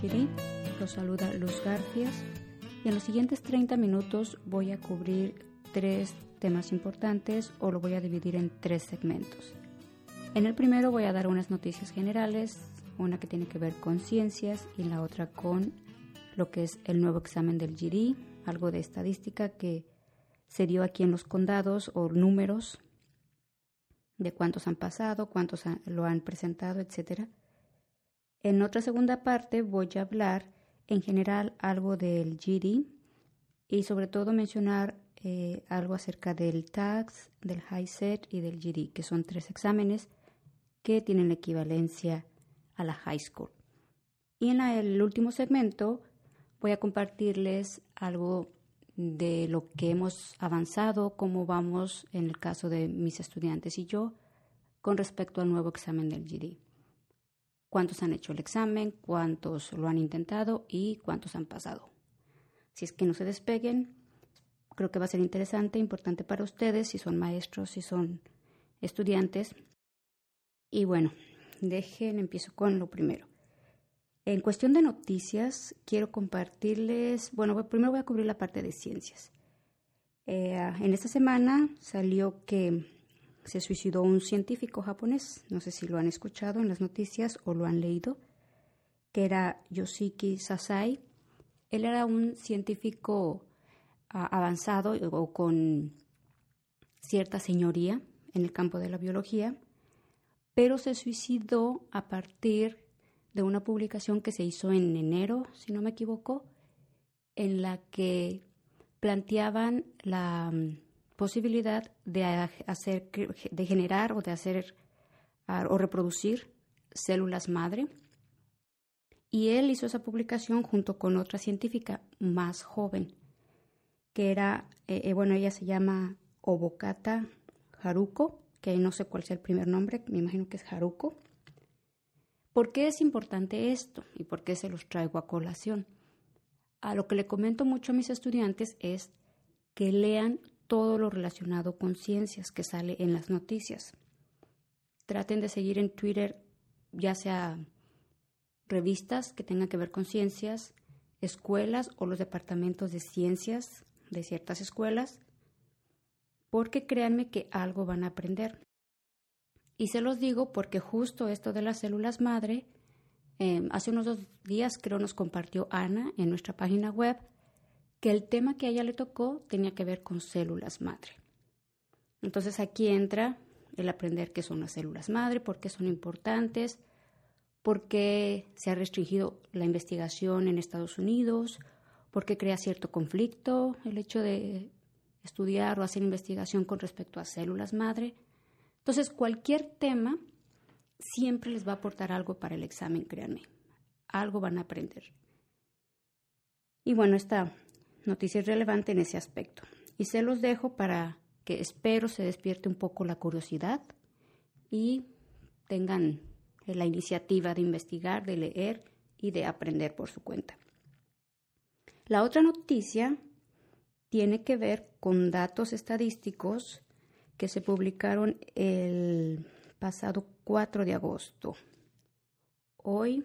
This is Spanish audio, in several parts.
GD. Los saluda Luz Garfias y en los siguientes 30 minutos voy a cubrir tres temas importantes o lo voy a dividir en tres segmentos. En el primero voy a dar unas noticias generales, una que tiene que ver con ciencias y la otra con lo que es el nuevo examen del GD, algo de estadística que se dio aquí en los condados o números de cuántos han pasado, cuántos lo han presentado, etc. En otra segunda parte voy a hablar en general algo del GD y sobre todo mencionar eh, algo acerca del TAX, del HiSET y del GD, que son tres exámenes que tienen la equivalencia a la high school. Y en el último segmento voy a compartirles algo de lo que hemos avanzado, cómo vamos en el caso de mis estudiantes y yo con respecto al nuevo examen del GD. Cuántos han hecho el examen, cuántos lo han intentado y cuántos han pasado. Si es que no se despeguen, creo que va a ser interesante, importante para ustedes, si son maestros, si son estudiantes. Y bueno, dejen, empiezo con lo primero. En cuestión de noticias, quiero compartirles, bueno, primero voy a cubrir la parte de ciencias. Eh, en esta semana salió que se suicidó un científico japonés, no sé si lo han escuchado en las noticias o lo han leído, que era Yoshiki Sasai. Él era un científico ah, avanzado o con cierta señoría en el campo de la biología, pero se suicidó a partir de una publicación que se hizo en enero, si no me equivoco, en la que planteaban la mm, posibilidad de hacer de generar o de hacer o reproducir células madre. Y él hizo esa publicación junto con otra científica más joven, que era, eh, eh, bueno, ella se llama Obokata Haruko, que no sé cuál sea el primer nombre, me imagino que es Haruko. ¿Por qué es importante esto y por qué se los traigo a colación? A lo que le comento mucho a mis estudiantes es que lean todo lo relacionado con ciencias que sale en las noticias. Traten de seguir en Twitter ya sea revistas que tengan que ver con ciencias, escuelas o los departamentos de ciencias de ciertas escuelas, porque créanme que algo van a aprender. Y se los digo porque justo esto de las células madre, em, hace unos dos días creo nos compartió Ana en nuestra página web que el tema que a ella le tocó tenía que ver con células madre. Entonces aquí entra el aprender qué son las células madre, por qué son importantes, por qué se ha restringido la investigación en Estados Unidos, por qué crea cierto conflicto el hecho de estudiar o hacer investigación con respecto a células madre. Entonces, cualquier tema siempre les va a aportar algo para el examen, créanme. Algo van a aprender. Y bueno, esta noticia es relevante en ese aspecto. Y se los dejo para que espero se despierte un poco la curiosidad y tengan la iniciativa de investigar, de leer y de aprender por su cuenta. La otra noticia tiene que ver con datos estadísticos que se publicaron el pasado 4 de agosto. Hoy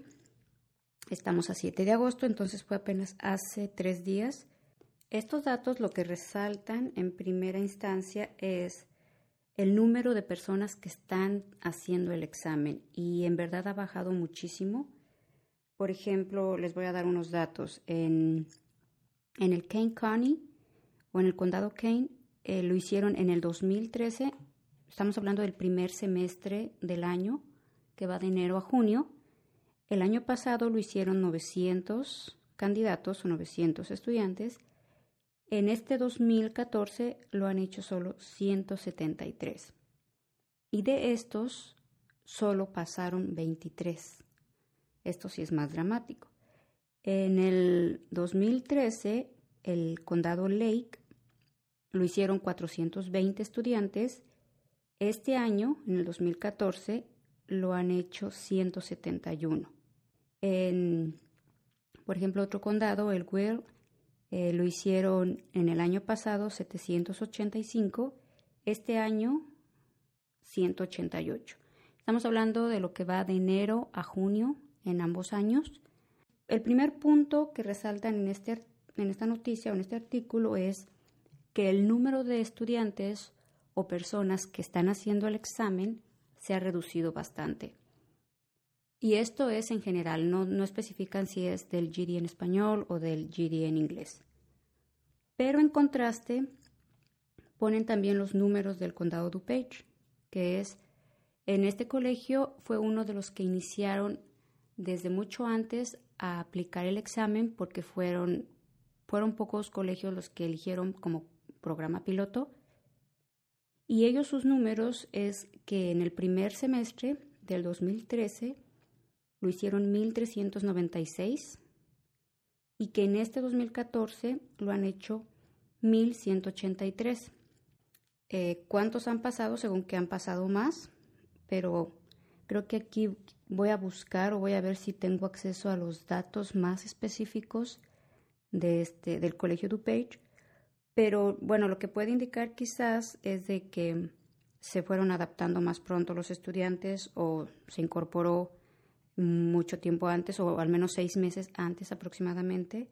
estamos a 7 de agosto, entonces fue apenas hace tres días. Estos datos lo que resaltan en primera instancia es el número de personas que están haciendo el examen y en verdad ha bajado muchísimo. Por ejemplo, les voy a dar unos datos. En, en el Kane County o en el condado Kane eh, lo hicieron en el 2013, estamos hablando del primer semestre del año, que va de enero a junio. El año pasado lo hicieron 900 candidatos o 900 estudiantes. En este 2014 lo han hecho solo 173. Y de estos solo pasaron 23. Esto sí es más dramático. En el 2013, el condado Lake lo hicieron 420 estudiantes. Este año, en el 2014, lo han hecho 171. En, por ejemplo, otro condado, el Will, eh, lo hicieron en el año pasado 785, este año 188. Estamos hablando de lo que va de enero a junio en ambos años. el primer punto que resaltan en, este, en esta noticia o en este artículo es que el número de estudiantes o personas que están haciendo el examen se ha reducido bastante. Y esto es en general, no, no especifican si es del GD en español o del GD en inglés. Pero en contraste, ponen también los números del condado DuPage, que es, en este colegio fue uno de los que iniciaron desde mucho antes a aplicar el examen porque fueron, fueron pocos colegios los que eligieron como programa piloto. Y ellos sus números es que en el primer semestre del 2013 lo hicieron 1.396 y que en este 2014 lo han hecho 1.183. Eh, ¿Cuántos han pasado? Según que han pasado más, pero creo que aquí voy a buscar o voy a ver si tengo acceso a los datos más específicos de este, del Colegio DuPage. Pero bueno, lo que puede indicar quizás es de que se fueron adaptando más pronto los estudiantes o se incorporó mucho tiempo antes o al menos seis meses antes aproximadamente.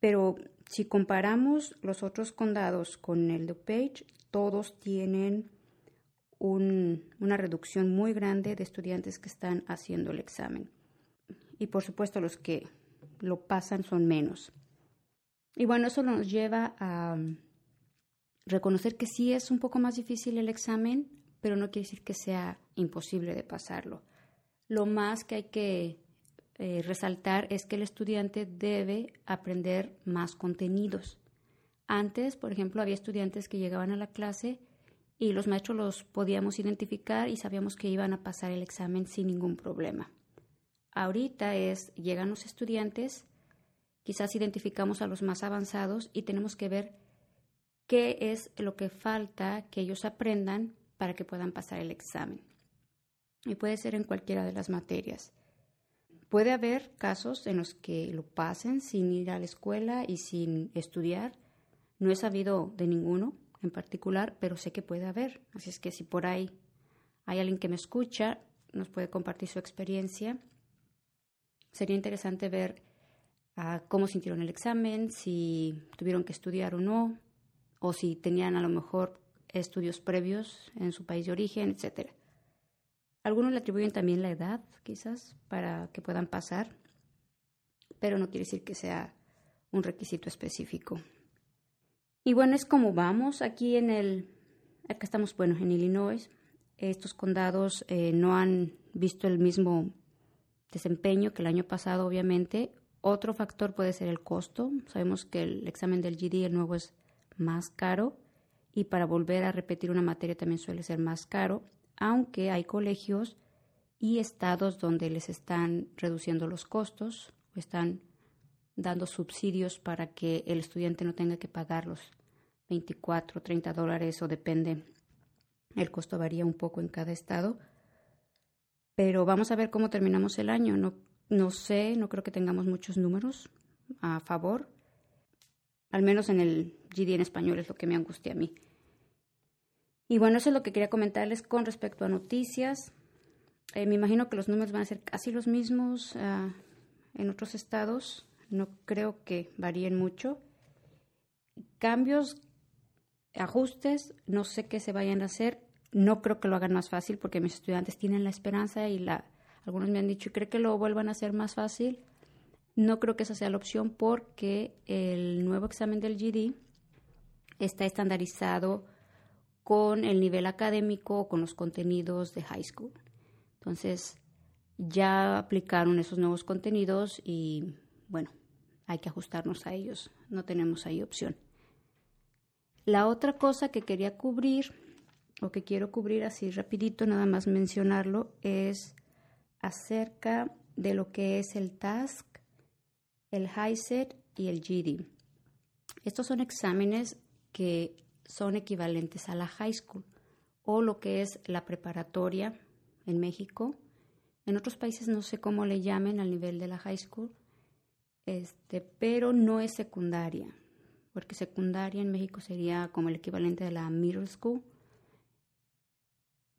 Pero si comparamos los otros condados con el DuPage, todos tienen una reducción muy grande de estudiantes que están haciendo el examen. Y por supuesto los que lo pasan son menos. Y bueno, eso nos lleva a reconocer que sí es un poco más difícil el examen, pero no quiere decir que sea imposible de pasarlo. Lo más que hay que eh, resaltar es que el estudiante debe aprender más contenidos. Antes, por ejemplo, había estudiantes que llegaban a la clase y los maestros los podíamos identificar y sabíamos que iban a pasar el examen sin ningún problema. Ahorita es, llegan los estudiantes, quizás identificamos a los más avanzados y tenemos que ver qué es lo que falta que ellos aprendan para que puedan pasar el examen. Y puede ser en cualquiera de las materias. Puede haber casos en los que lo pasen sin ir a la escuela y sin estudiar. No he sabido de ninguno, en particular, pero sé que puede haber. Así es que si por ahí hay alguien que me escucha, nos puede compartir su experiencia. Sería interesante ver ah, cómo sintieron el examen, si tuvieron que estudiar o no, o si tenían a lo mejor estudios previos en su país de origen, etc. Algunos le atribuyen también la edad, quizás, para que puedan pasar, pero no quiere decir que sea un requisito específico. Y bueno, es como vamos aquí en el, acá estamos, bueno, en Illinois. Estos condados eh, no han visto el mismo desempeño que el año pasado, obviamente. Otro factor puede ser el costo. Sabemos que el examen del GD, el nuevo, es más caro y para volver a repetir una materia también suele ser más caro, aunque hay colegios y estados donde les están reduciendo los costos o están dando subsidios para que el estudiante no tenga que pagar los 24, 30 dólares o depende. El costo varía un poco en cada estado. Pero vamos a ver cómo terminamos el año. No, no sé, no creo que tengamos muchos números a favor. Al menos en el GD en español es lo que me angustia a mí. Y bueno, eso es lo que quería comentarles con respecto a noticias. Eh, me imagino que los números van a ser casi los mismos ah, en otros estados no creo que varíen mucho. Cambios, ajustes, no sé qué se vayan a hacer. No creo que lo hagan más fácil porque mis estudiantes tienen la esperanza y la, algunos me han dicho, ¿cree que lo vuelvan a hacer más fácil? No creo que esa sea la opción porque el nuevo examen del GD está estandarizado con el nivel académico con los contenidos de high school. Entonces, ya aplicaron esos nuevos contenidos y bueno, hay que ajustarnos a ellos, no tenemos ahí opción. La otra cosa que quería cubrir, o que quiero cubrir así rapidito, nada más mencionarlo, es acerca de lo que es el TASC, el HiSET y el GD. Estos son exámenes que son equivalentes a la high school o lo que es la preparatoria en México. En otros países no sé cómo le llamen al nivel de la high school, este, pero no es secundaria, porque secundaria en México sería como el equivalente de la middle school.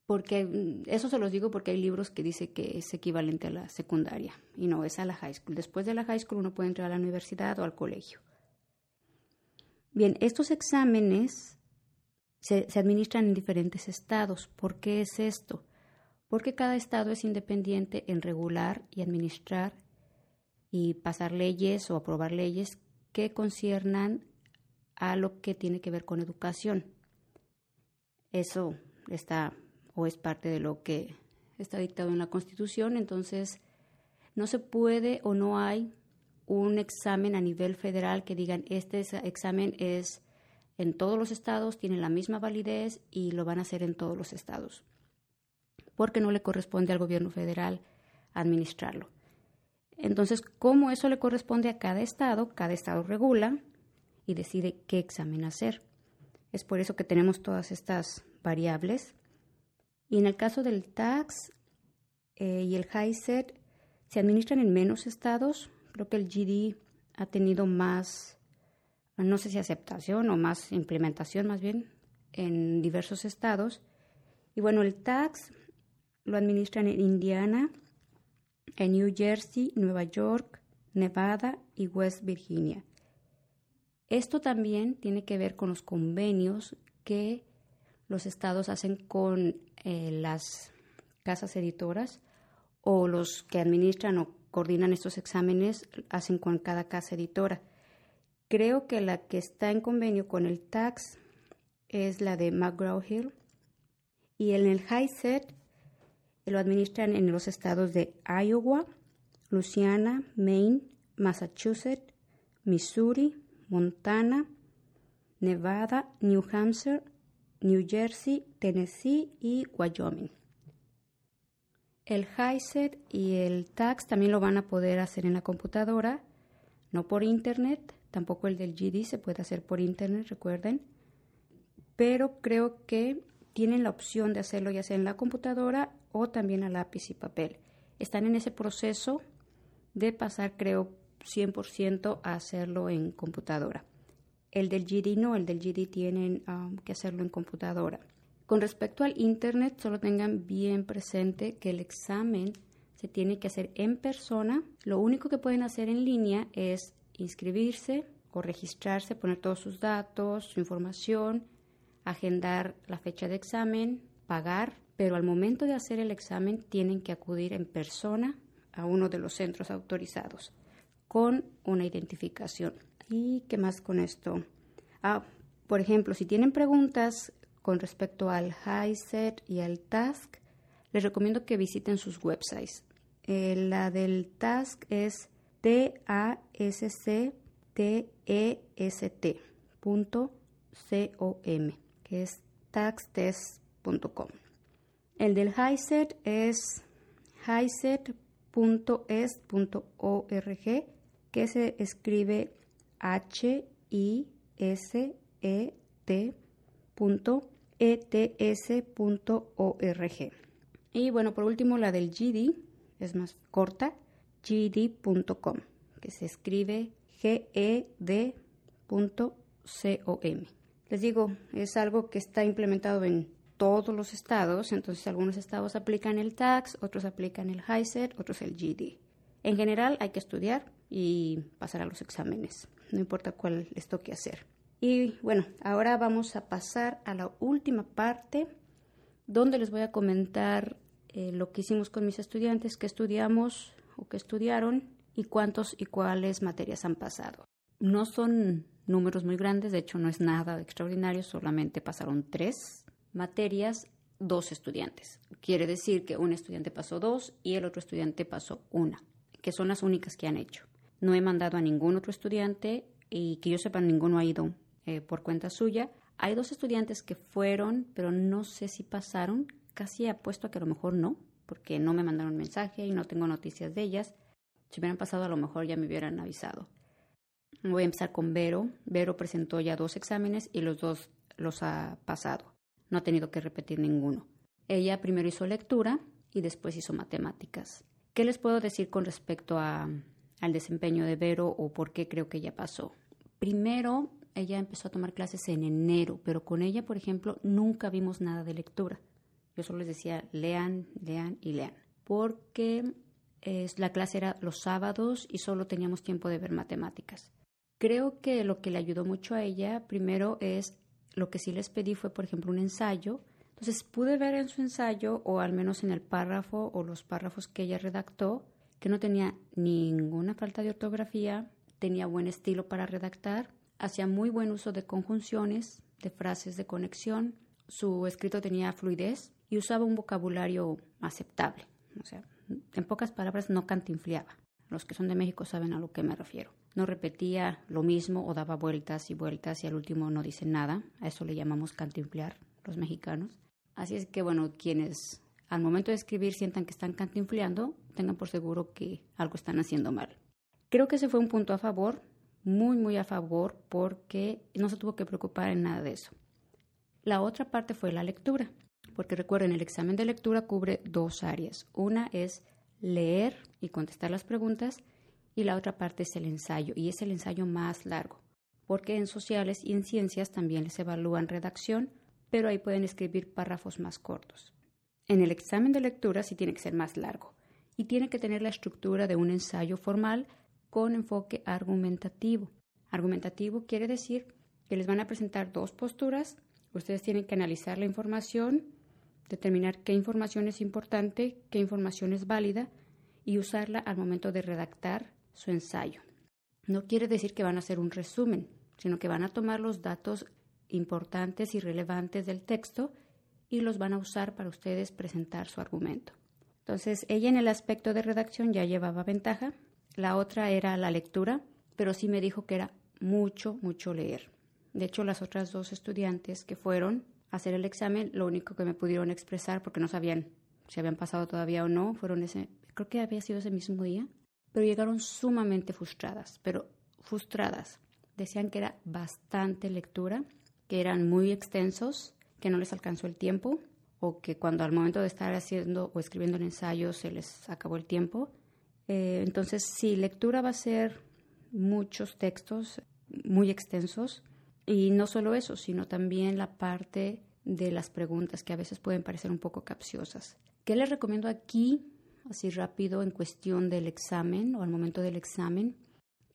porque mm, eso se los digo porque hay libros que dice que es equivalente a la secundaria y no es a la high school. Después de la high school uno puede entrar a la universidad o al colegio. Bien, estos exámenes se, se administran en diferentes estados. ¿Por qué es esto? Porque cada estado es independiente en regular y administrar y pasar leyes o aprobar leyes que conciernan a lo que tiene que ver con educación. Eso está o es parte de lo que está dictado en la Constitución, entonces no se puede o no hay un examen a nivel federal que digan este examen es en todos los estados, tiene la misma validez y lo van a hacer en todos los estados, porque no le corresponde al gobierno federal administrarlo. Entonces, como eso le corresponde a cada estado, cada estado regula y decide qué examen hacer. Es por eso que tenemos todas estas variables. Y en el caso del tax eh, y el HISET, se administran en menos estados. Creo que el GD ha tenido más, no sé si aceptación o más implementación más bien, en diversos estados. Y bueno, el tax lo administran en Indiana, en New Jersey, Nueva York, Nevada y West Virginia. Esto también tiene que ver con los convenios que los estados hacen con eh, las casas editoras o los que administran o coordinan estos exámenes hacen con cada casa editora. Creo que la que está en convenio con el TAX es la de McGraw-Hill y en el HiSET lo administran en los estados de Iowa, Louisiana, Maine, Massachusetts, Missouri, Montana, Nevada, New Hampshire, New Jersey, Tennessee y Wyoming. El HiSET y el TAX también lo van a poder hacer en la computadora, no por internet, tampoco el del GD se puede hacer por internet, recuerden, pero creo que tienen la opción de hacerlo ya sea en la computadora o también a lápiz y papel. Están en ese proceso de pasar, creo, 100% a hacerlo en computadora. El del GD no, el del GD tienen um, que hacerlo en computadora. Con respecto al Internet, solo tengan bien presente que el examen se tiene que hacer en persona. Lo único que pueden hacer en línea es inscribirse o registrarse, poner todos sus datos, su información agendar la fecha de examen, pagar, pero al momento de hacer el examen tienen que acudir en persona a uno de los centros autorizados con una identificación. ¿Y qué más con esto? Ah, por ejemplo, si tienen preguntas con respecto al HiSet y al Task, les recomiendo que visiten sus websites. Eh, la del Task es t a s c t e -T es taxtest.com. El del HiSet es hiset.est.org, que se escribe h i s e t ets.org. Y bueno, por último la del GD, es más corta, gd.com, que se escribe ged.com. Les digo, es algo que está implementado en todos los estados, entonces algunos estados aplican el tax, otros aplican el HISET, otros el GD. En general hay que estudiar y pasar a los exámenes, no importa cuál les toque hacer. Y bueno, ahora vamos a pasar a la última parte donde les voy a comentar eh, lo que hicimos con mis estudiantes, qué estudiamos o qué estudiaron y cuántos y cuáles materias han pasado. No son números muy grandes, de hecho no es nada extraordinario, solamente pasaron tres materias, dos estudiantes. Quiere decir que un estudiante pasó dos y el otro estudiante pasó una, que son las únicas que han hecho. No he mandado a ningún otro estudiante y que yo sepa ninguno ha ido eh, por cuenta suya. Hay dos estudiantes que fueron, pero no sé si pasaron. Casi apuesto a que a lo mejor no, porque no me mandaron mensaje y no tengo noticias de ellas. Si hubieran pasado, a lo mejor ya me hubieran avisado. Voy a empezar con Vero. Vero presentó ya dos exámenes y los dos los ha pasado. No ha tenido que repetir ninguno. Ella primero hizo lectura y después hizo matemáticas. ¿Qué les puedo decir con respecto a, al desempeño de Vero o por qué creo que ella pasó? Primero, ella empezó a tomar clases en enero, pero con ella, por ejemplo, nunca vimos nada de lectura. Yo solo les decía lean, lean y lean, porque la clase era los sábados y solo teníamos tiempo de ver matemáticas. Creo que lo que le ayudó mucho a ella, primero, es lo que sí les pedí fue, por ejemplo, un ensayo. Entonces pude ver en su ensayo, o al menos en el párrafo o los párrafos que ella redactó, que no tenía ninguna falta de ortografía, tenía buen estilo para redactar, hacía muy buen uso de conjunciones, de frases de conexión, su escrito tenía fluidez y usaba un vocabulario aceptable. O sea, en pocas palabras, no cantinfleaba. Los que son de México saben a lo que me refiero. No repetía lo mismo o daba vueltas y vueltas y al último no dice nada. A eso le llamamos cantinflear los mexicanos. Así es que, bueno, quienes al momento de escribir sientan que están cantinfleando, tengan por seguro que algo están haciendo mal. Creo que ese fue un punto a favor, muy, muy a favor, porque no se tuvo que preocupar en nada de eso. La otra parte fue la lectura porque recuerden, el examen de lectura cubre dos áreas. Una es leer y contestar las preguntas y la otra parte es el ensayo y es el ensayo más largo, porque en sociales y en ciencias también les evalúan redacción, pero ahí pueden escribir párrafos más cortos. En el examen de lectura sí tiene que ser más largo y tiene que tener la estructura de un ensayo formal con enfoque argumentativo. Argumentativo quiere decir que les van a presentar dos posturas, ustedes tienen que analizar la información determinar qué información es importante, qué información es válida y usarla al momento de redactar su ensayo. No quiere decir que van a hacer un resumen, sino que van a tomar los datos importantes y relevantes del texto y los van a usar para ustedes presentar su argumento. Entonces, ella en el aspecto de redacción ya llevaba ventaja. La otra era la lectura, pero sí me dijo que era mucho, mucho leer. De hecho, las otras dos estudiantes que fueron hacer el examen, lo único que me pudieron expresar, porque no sabían si habían pasado todavía o no, fueron ese, creo que había sido ese mismo día, pero llegaron sumamente frustradas, pero frustradas. Decían que era bastante lectura, que eran muy extensos, que no les alcanzó el tiempo, o que cuando al momento de estar haciendo o escribiendo el ensayo se les acabó el tiempo. Eh, entonces, sí, lectura va a ser muchos textos muy extensos, y no solo eso, sino también la parte de las preguntas que a veces pueden parecer un poco capciosas. ¿Qué les recomiendo aquí, así rápido, en cuestión del examen o al momento del examen?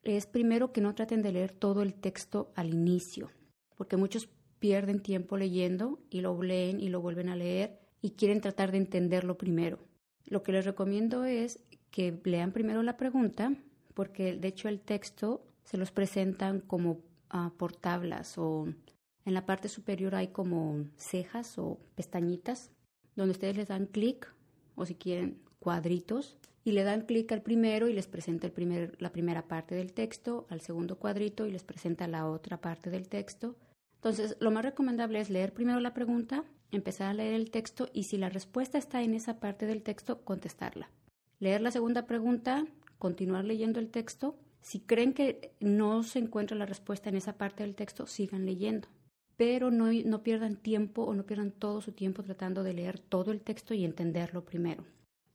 Es primero que no traten de leer todo el texto al inicio, porque muchos pierden tiempo leyendo y lo leen y lo vuelven a leer y quieren tratar de entenderlo primero. Lo que les recomiendo es que lean primero la pregunta, porque de hecho el texto se los presentan como por tablas o en la parte superior hay como cejas o pestañitas donde ustedes les dan clic o si quieren cuadritos y le dan clic al primero y les presenta el primer, la primera parte del texto, al segundo cuadrito y les presenta la otra parte del texto. Entonces, lo más recomendable es leer primero la pregunta, empezar a leer el texto y si la respuesta está en esa parte del texto, contestarla. Leer la segunda pregunta, continuar leyendo el texto si creen que no se encuentra la respuesta en esa parte del texto, sigan leyendo. Pero no, no pierdan tiempo o no pierdan todo su tiempo tratando de leer todo el texto y entenderlo primero.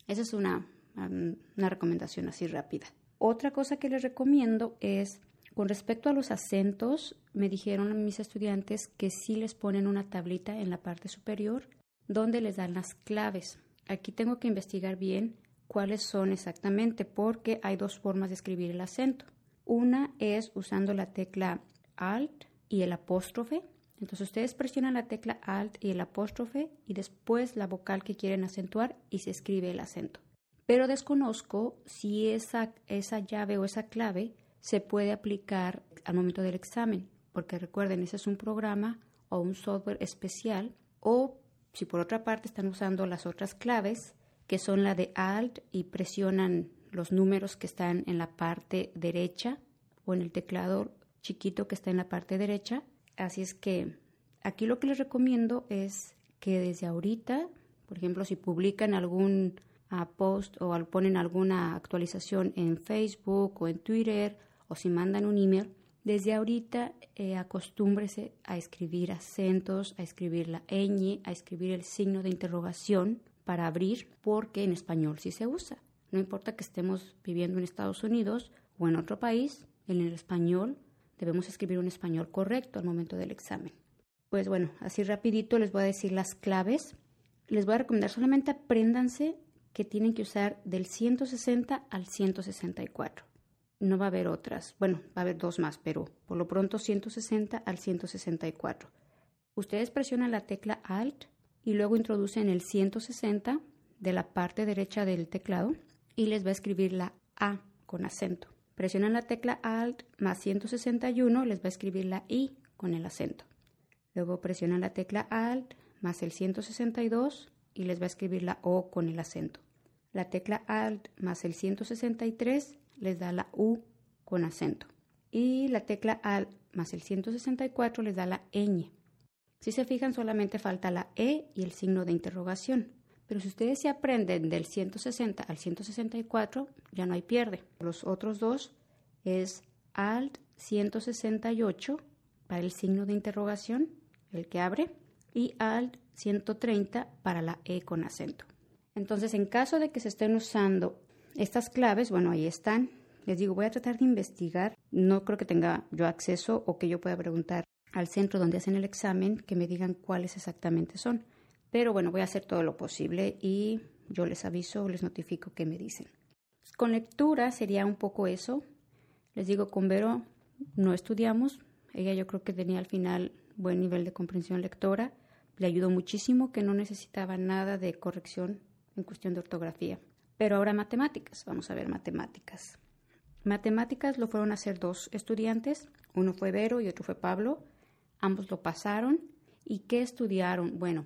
Esa es una, una recomendación así rápida. Otra cosa que les recomiendo es, con respecto a los acentos, me dijeron mis estudiantes que sí les ponen una tablita en la parte superior donde les dan las claves. Aquí tengo que investigar bien cuáles son exactamente, porque hay dos formas de escribir el acento. Una es usando la tecla Alt y el apóstrofe. Entonces ustedes presionan la tecla Alt y el apóstrofe y después la vocal que quieren acentuar y se escribe el acento. Pero desconozco si esa, esa llave o esa clave se puede aplicar al momento del examen, porque recuerden, ese es un programa o un software especial o si por otra parte están usando las otras claves, que son la de Alt y presionan los números que están en la parte derecha o en el teclado chiquito que está en la parte derecha. Así es que aquí lo que les recomiendo es que desde ahorita, por ejemplo, si publican algún ah, post o ponen alguna actualización en Facebook o en Twitter o si mandan un email, desde ahorita eh, acostúmbrese a escribir acentos, a escribir la ñ, a escribir el signo de interrogación para abrir porque en español sí se usa. No importa que estemos viviendo en Estados Unidos o en otro país, en el español debemos escribir un español correcto al momento del examen. Pues bueno, así rapidito les voy a decir las claves. les voy a recomendar solamente apréndanse que tienen que usar del 160 al 164. No va a haber otras. Bueno, va a haber dos más, pero por lo pronto 160 al 164. Ustedes presionan la tecla Alt y luego introducen el 160 de la parte derecha del teclado y les va a escribir la A con acento. Presionan la tecla Alt más 161, les va a escribir la I con el acento. Luego presionan la tecla Alt más el 162 y les va a escribir la O con el acento. La tecla Alt más el 163 les da la U con acento. Y la tecla Alt más el 164 les da la ñ. Si se fijan, solamente falta la E y el signo de interrogación. Pero si ustedes se aprenden del 160 al 164, ya no hay pierde. Los otros dos es Alt 168 para el signo de interrogación, el que abre, y Alt 130 para la E con acento. Entonces, en caso de que se estén usando estas claves, bueno, ahí están. Les digo, voy a tratar de investigar. No creo que tenga yo acceso o que yo pueda preguntar al centro donde hacen el examen que me digan cuáles exactamente son. Pero bueno, voy a hacer todo lo posible y yo les aviso les notifico qué me dicen. Con lectura sería un poco eso. Les digo, con Vero no estudiamos. Ella yo creo que tenía al final buen nivel de comprensión lectora. Le ayudó muchísimo que no necesitaba nada de corrección en cuestión de ortografía. Pero ahora matemáticas, vamos a ver matemáticas. Matemáticas lo fueron a hacer dos estudiantes, uno fue Vero y otro fue Pablo. Ambos lo pasaron. ¿Y qué estudiaron? Bueno,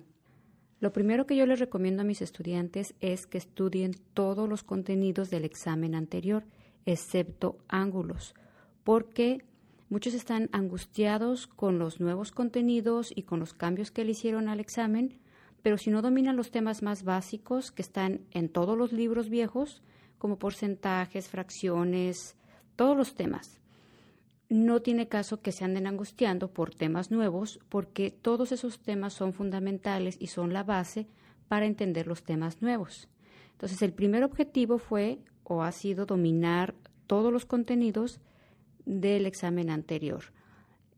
lo primero que yo les recomiendo a mis estudiantes es que estudien todos los contenidos del examen anterior, excepto ángulos, porque muchos están angustiados con los nuevos contenidos y con los cambios que le hicieron al examen, pero si no dominan los temas más básicos que están en todos los libros viejos, como porcentajes, fracciones, todos los temas, no tiene caso que se anden angustiando por temas nuevos, porque todos esos temas son fundamentales y son la base para entender los temas nuevos. Entonces, el primer objetivo fue o ha sido dominar todos los contenidos del examen anterior.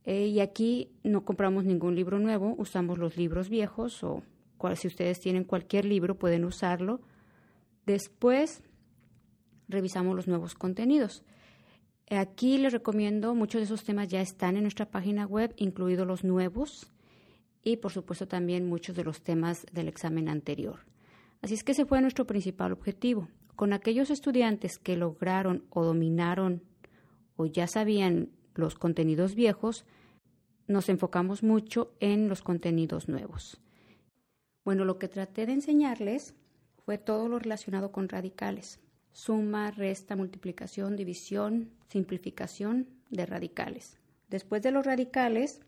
Eh, y aquí no compramos ningún libro nuevo, usamos los libros viejos o si ustedes tienen cualquier libro pueden usarlo. Después revisamos los nuevos contenidos. Aquí les recomiendo, muchos de esos temas ya están en nuestra página web, incluidos los nuevos y por supuesto también muchos de los temas del examen anterior. Así es que ese fue nuestro principal objetivo. Con aquellos estudiantes que lograron o dominaron o ya sabían los contenidos viejos, nos enfocamos mucho en los contenidos nuevos. Bueno, lo que traté de enseñarles fue todo lo relacionado con radicales. Suma, resta, multiplicación, división, simplificación de radicales. Después de los radicales,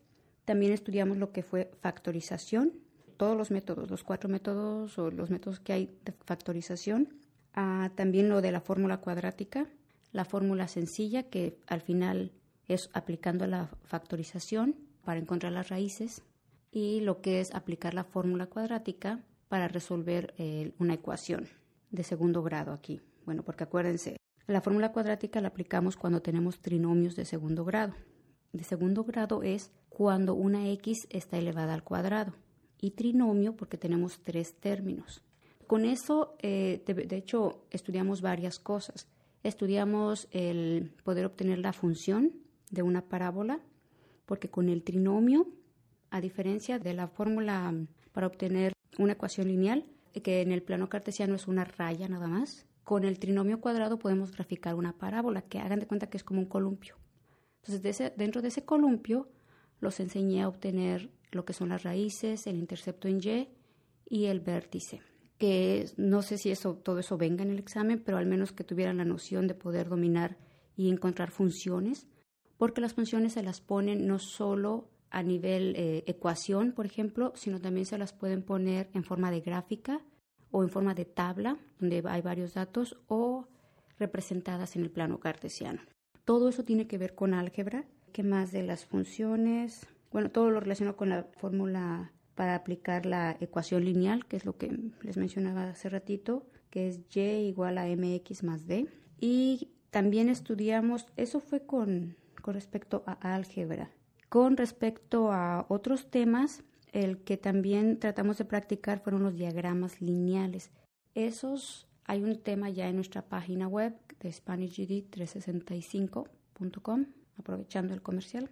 también estudiamos lo que fue factorización, todos los métodos, los cuatro métodos o los métodos que hay de factorización. Ah, también lo de la fórmula cuadrática, la fórmula sencilla que al final es aplicando la factorización para encontrar las raíces y lo que es aplicar la fórmula cuadrática para resolver eh, una ecuación de segundo grado aquí. Bueno, porque acuérdense, la fórmula cuadrática la aplicamos cuando tenemos trinomios de segundo grado. De segundo grado es cuando una x está elevada al cuadrado y trinomio porque tenemos tres términos. Con eso, eh, de hecho, estudiamos varias cosas. Estudiamos el poder obtener la función de una parábola, porque con el trinomio a diferencia de la fórmula para obtener una ecuación lineal, que en el plano cartesiano es una raya nada más, con el trinomio cuadrado podemos graficar una parábola, que hagan de cuenta que es como un columpio. Entonces, dentro de ese columpio los enseñé a obtener lo que son las raíces, el intercepto en Y y el vértice, que no sé si eso, todo eso venga en el examen, pero al menos que tuvieran la noción de poder dominar y encontrar funciones, porque las funciones se las ponen no solo a nivel eh, ecuación, por ejemplo, sino también se las pueden poner en forma de gráfica o en forma de tabla, donde hay varios datos, o representadas en el plano cartesiano. Todo eso tiene que ver con álgebra. ¿Qué más de las funciones? Bueno, todo lo relacionado con la fórmula para aplicar la ecuación lineal, que es lo que les mencionaba hace ratito, que es y igual a mx más d. Y también estudiamos, eso fue con, con respecto a álgebra. Con respecto a otros temas, el que también tratamos de practicar fueron los diagramas lineales. Esos hay un tema ya en nuestra página web de SpanishGD365.com, aprovechando el comercial.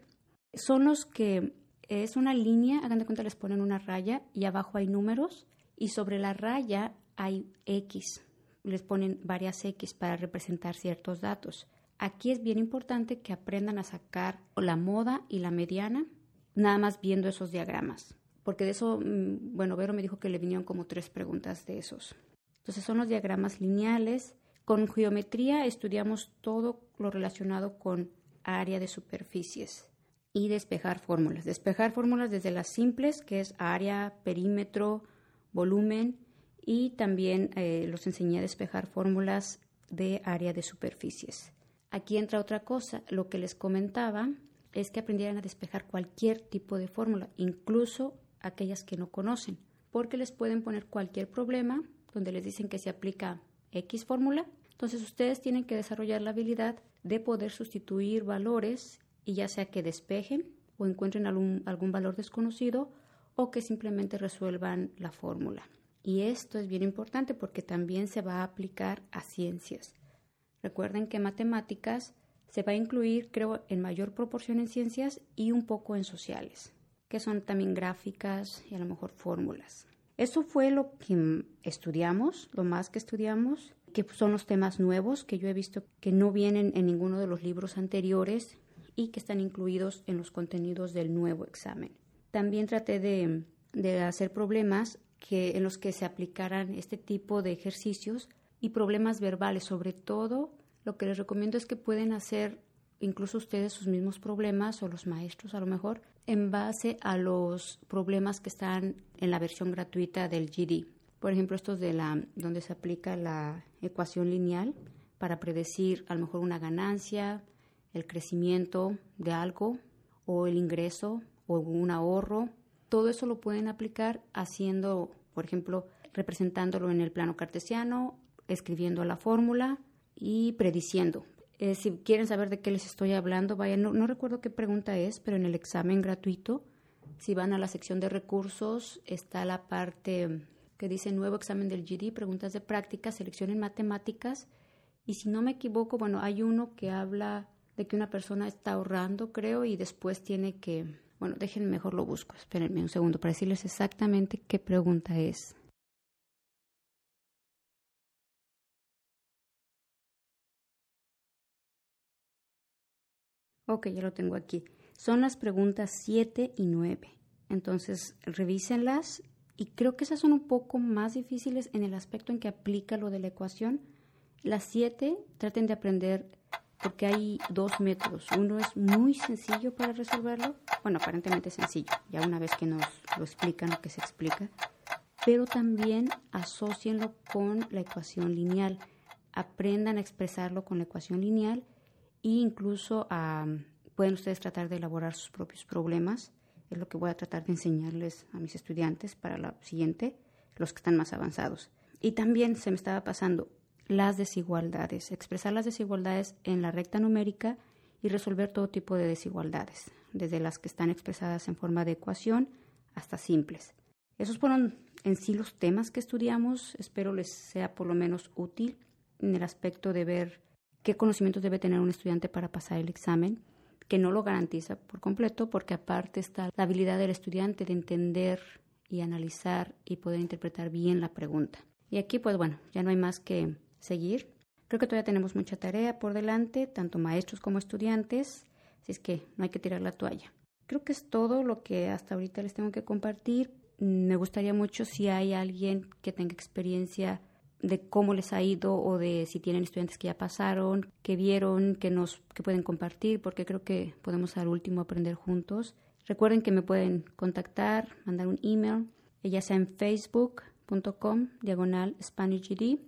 Son los que es una línea, hagan de cuenta, les ponen una raya y abajo hay números y sobre la raya hay X. Les ponen varias X para representar ciertos datos. Aquí es bien importante que aprendan a sacar la moda y la mediana, nada más viendo esos diagramas. Porque de eso, mm, bueno, Vero me dijo que le vinieron como tres preguntas de esos. Entonces son los diagramas lineales. Con geometría estudiamos todo lo relacionado con área de superficies y despejar fórmulas. Despejar fórmulas desde las simples, que es área, perímetro, volumen, y también eh, los enseñé a despejar fórmulas de área de superficies. Aquí entra otra cosa, lo que les comentaba es que aprendieran a despejar cualquier tipo de fórmula, incluso aquellas que no conocen, porque les pueden poner cualquier problema donde les dicen que se aplica X fórmula. Entonces ustedes tienen que desarrollar la habilidad de poder sustituir valores y ya sea que despejen o encuentren algún, algún valor desconocido o que simplemente resuelvan la fórmula. Y esto es bien importante porque también se va a aplicar a ciencias. Recuerden que matemáticas se va a incluir, creo, en mayor proporción en ciencias y un poco en sociales, que son también gráficas y a lo mejor fórmulas. Eso fue lo que estudiamos, lo más que estudiamos, que son los temas nuevos que yo he visto que no vienen en ninguno de los libros anteriores y que están incluidos en los contenidos del nuevo examen. También traté de, hacer problemas que, en los que se aplicaran este tipo de ejercicios y problemas verbales. Sobre todo, lo que les recomiendo es que pueden hacer incluso ustedes sus mismos problemas o los maestros a lo mejor en base a los problemas que están en la versión gratuita del GD. Por ejemplo, estos de la donde se aplica la ecuación lineal para predecir a lo mejor una ganancia, el crecimiento de algo o el ingreso o un ahorro. Todo eso lo pueden aplicar haciendo, por ejemplo, representándolo en el plano cartesiano, escribiendo la fórmula y prediciendo. Eh, si quieren saber de qué les estoy hablando, vayan, no, no recuerdo qué pregunta es, pero en el examen gratuito, si van a la sección de recursos, está la parte que dice nuevo examen del GD, preguntas de práctica, seleccionen matemáticas. Y si no me equivoco, bueno, hay uno que habla de que una persona está ahorrando, creo, y después tiene que, bueno, déjenme mejor lo busco, espérenme un segundo para decirles exactamente qué pregunta es. Ok, ya lo tengo aquí. Son las preguntas 7 y 9. Entonces, revísenlas y creo que esas son un poco más difíciles en el aspecto en que aplica lo de la ecuación. Las 7 traten de aprender porque hay dos métodos. Uno es muy sencillo para resolverlo, bueno, aparentemente sencillo, ya una vez que nos lo explican lo que se explica, pero también asocienlo con la ecuación lineal. Aprendan a expresarlo con la ecuación lineal e incluso pueden ustedes tratar de elaborar sus propios problemas. Es lo que voy a tratar de enseñarles a mis estudiantes para la siguiente, los que están más avanzados. Y también se me estaba pasando, las desigualdades, expresar las desigualdades en la recta numérica y resolver todo tipo de desigualdades, desde las que están expresadas en forma de ecuación hasta simples. Esos fueron en sí los temas que estudiamos, espero les sea por lo menos útil en el aspecto de ver qué conocimientos debe tener un estudiante para pasar el examen, que no lo garantiza por completo, porque aparte está la habilidad del estudiante de entender y analizar y poder interpretar bien la pregunta. Y aquí, pues bueno, ya no hay más que seguir. Creo que todavía tenemos mucha tarea por delante, tanto maestros como estudiantes, así es que no hay que tirar la toalla. Creo que es todo lo que hasta ahorita les tengo que compartir. Me gustaría mucho si hay alguien que tenga experiencia de cómo les ha ido o de si tienen estudiantes que ya pasaron, que vieron, que nos que pueden compartir, porque creo que podemos al último aprender juntos. Recuerden que me pueden contactar, mandar un email, ya sea en facebook.com diagonal SpanishGD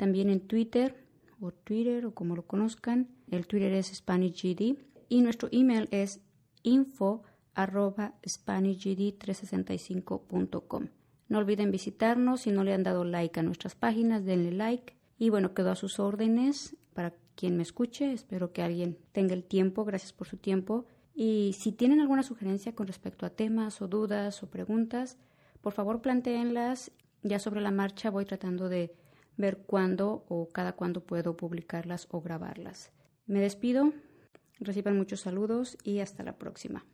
también en Twitter o Twitter o como lo conozcan. El Twitter es SpanishGD y nuestro email es info arroba 365.com. No olviden visitarnos, si no le han dado like a nuestras páginas, denle like. Y bueno, quedo a sus órdenes para quien me escuche. Espero que alguien tenga el tiempo, gracias por su tiempo, Y si tienen alguna sugerencia con respecto a temas o dudas o preguntas, por favor plantéenlas. Ya sobre la marcha voy tratando de ver cuándo o cada cuándo puedo publicarlas o grabarlas. Me despido, reciban muchos saludos y hasta la próxima.